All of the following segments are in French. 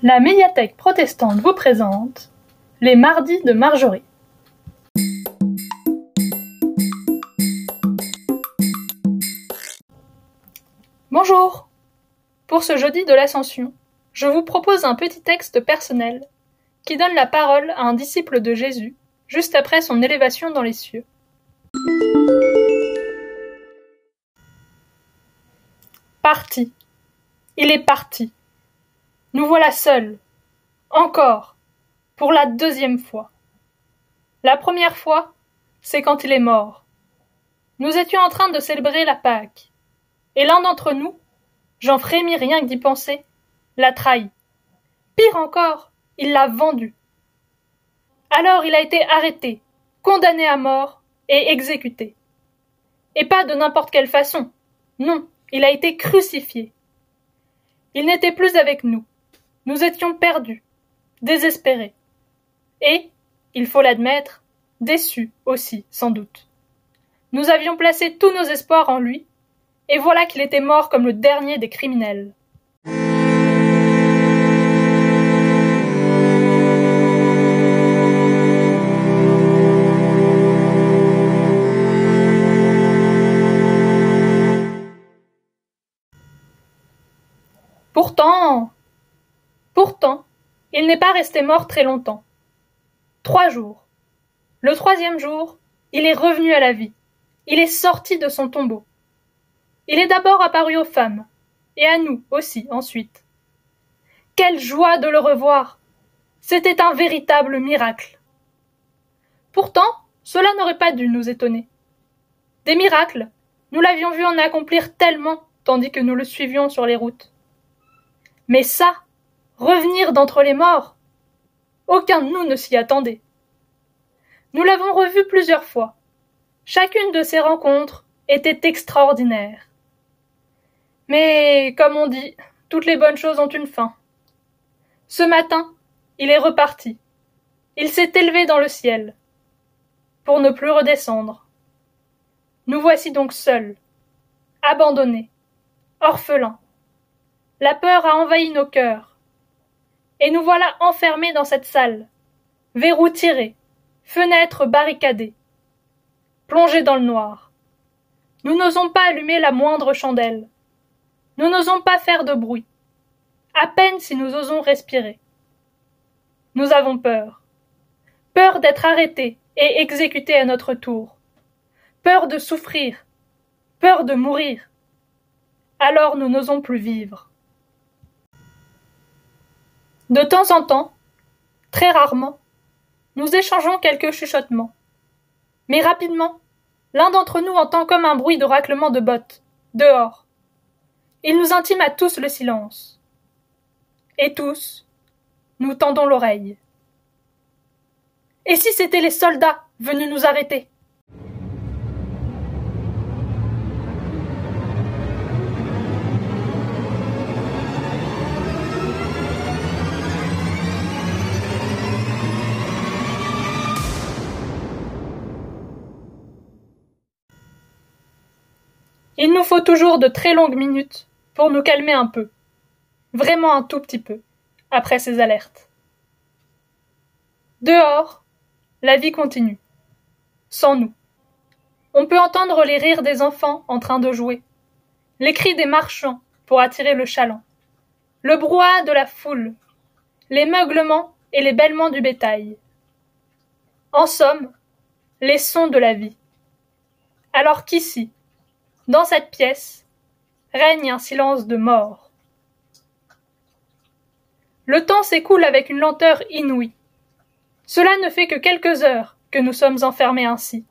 La médiathèque protestante vous présente les mardis de Marjorie. Bonjour Pour ce jeudi de l'Ascension, je vous propose un petit texte personnel qui donne la parole à un disciple de Jésus juste après son élévation dans les cieux. Parti. Il est parti. Nous voilà seuls. Encore. Pour la deuxième fois. La première fois, c'est quand il est mort. Nous étions en train de célébrer la Pâque. Et l'un d'entre nous, j'en frémis rien que d'y penser, l'a trahi. Pire encore, il l'a vendu. Alors il a été arrêté, condamné à mort et exécuté. Et pas de n'importe quelle façon. Non, il a été crucifié. Il n'était plus avec nous. Nous étions perdus, désespérés. Et, il faut l'admettre, déçus aussi, sans doute. Nous avions placé tous nos espoirs en lui, et voilà qu'il était mort comme le dernier des criminels. Pourtant, pourtant, il n'est pas resté mort très longtemps. Trois jours. Le troisième jour, il est revenu à la vie. Il est sorti de son tombeau. Il est d'abord apparu aux femmes, et à nous aussi ensuite. Quelle joie de le revoir. C'était un véritable miracle. Pourtant, cela n'aurait pas dû nous étonner. Des miracles, nous l'avions vu en accomplir tellement tandis que nous le suivions sur les routes. Mais ça, revenir d'entre les morts, aucun de nous ne s'y attendait. Nous l'avons revu plusieurs fois. Chacune de ces rencontres était extraordinaire. Mais, comme on dit, toutes les bonnes choses ont une fin. Ce matin, il est reparti. Il s'est élevé dans le ciel, pour ne plus redescendre. Nous voici donc seuls, abandonnés, orphelins, la peur a envahi nos cœurs. Et nous voilà enfermés dans cette salle, verrous tirés, fenêtres barricadées, plongés dans le noir. Nous n'osons pas allumer la moindre chandelle. Nous n'osons pas faire de bruit. À peine si nous osons respirer. Nous avons peur. Peur d'être arrêtés et exécutés à notre tour. Peur de souffrir. Peur de mourir. Alors nous n'osons plus vivre. De temps en temps, très rarement, nous échangeons quelques chuchotements. Mais rapidement, l'un d'entre nous entend comme un bruit de raclement de bottes, dehors. Il nous intime à tous le silence. Et tous, nous tendons l'oreille. Et si c'étaient les soldats venus nous arrêter? Il nous faut toujours de très longues minutes pour nous calmer un peu, vraiment un tout petit peu, après ces alertes. Dehors, la vie continue, sans nous. On peut entendre les rires des enfants en train de jouer, les cris des marchands pour attirer le chaland, le brouhaha de la foule, les meuglements et les bêlements du bétail. En somme, les sons de la vie. Alors qu'ici, dans cette pièce règne un silence de mort. Le temps s'écoule avec une lenteur inouïe. Cela ne fait que quelques heures que nous sommes enfermés ainsi.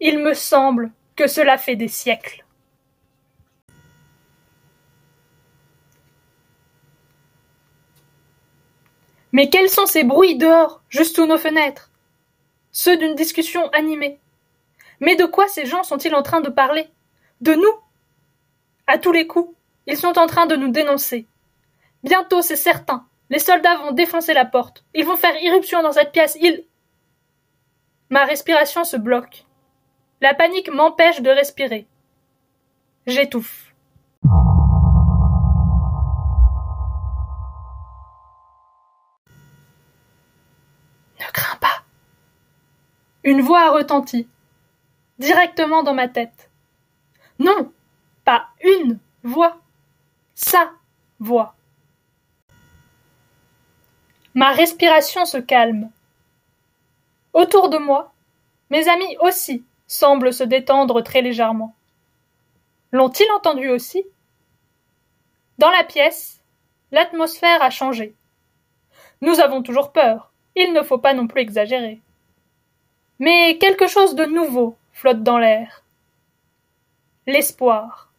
Il me semble que cela fait des siècles. Mais quels sont ces bruits dehors, juste sous nos fenêtres? Ceux d'une discussion animée, mais de quoi ces gens sont-ils en train de parler? De nous? À tous les coups, ils sont en train de nous dénoncer. Bientôt, c'est certain, les soldats vont défoncer la porte. Ils vont faire irruption dans cette pièce. Ils. Ma respiration se bloque. La panique m'empêche de respirer. J'étouffe. Ne crains pas. Une voix a retenti directement dans ma tête. Non, pas une voix, sa voix. Ma respiration se calme. Autour de moi, mes amis aussi semblent se détendre très légèrement. L'ont-ils entendu aussi? Dans la pièce, l'atmosphère a changé. Nous avons toujours peur, il ne faut pas non plus exagérer. Mais quelque chose de nouveau flotte dans l'air. L'espoir.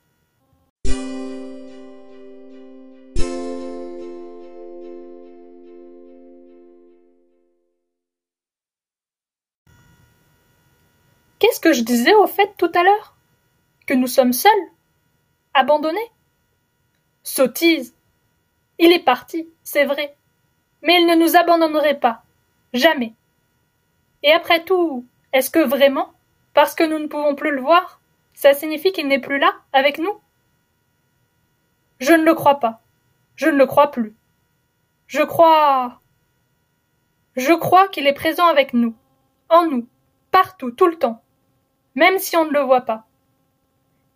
Qu'est-ce que je disais au fait tout à l'heure? Que nous sommes seuls Abandonnés? Sottise Il est parti, c'est vrai. Mais il ne nous abandonnerait pas. Jamais. Et après tout, est-ce que vraiment, parce que nous ne pouvons plus le voir, ça signifie qu'il n'est plus là, avec nous Je ne le crois pas. Je ne le crois plus. Je crois. Je crois qu'il est présent avec nous, en nous, partout, tout le temps, même si on ne le voit pas.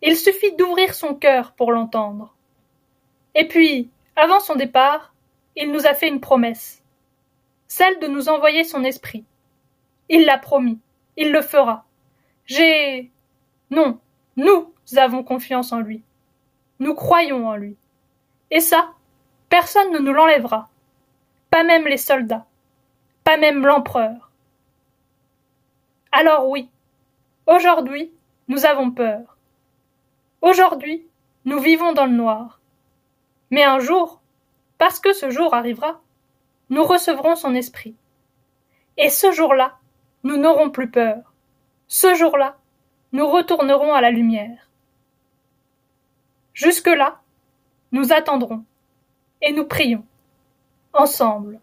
Il suffit d'ouvrir son cœur pour l'entendre. Et puis, avant son départ, il nous a fait une promesse, celle de nous envoyer son esprit. Il l'a promis, il le fera. J'ai. Non, nous avons confiance en lui. Nous croyons en lui. Et ça, personne ne nous l'enlèvera. Pas même les soldats. Pas même l'empereur. Alors oui, aujourd'hui, nous avons peur. Aujourd'hui, nous vivons dans le noir. Mais un jour, parce que ce jour arrivera, nous recevrons son esprit. Et ce jour-là, nous n'aurons plus peur. Ce jour-là, nous retournerons à la lumière. Jusque-là, nous attendrons et nous prions, ensemble.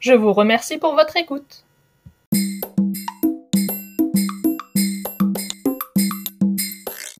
Je vous remercie pour votre écoute.